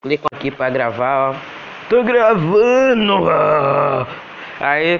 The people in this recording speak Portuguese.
Clicam aqui para gravar, ó. Tô gravando! Aí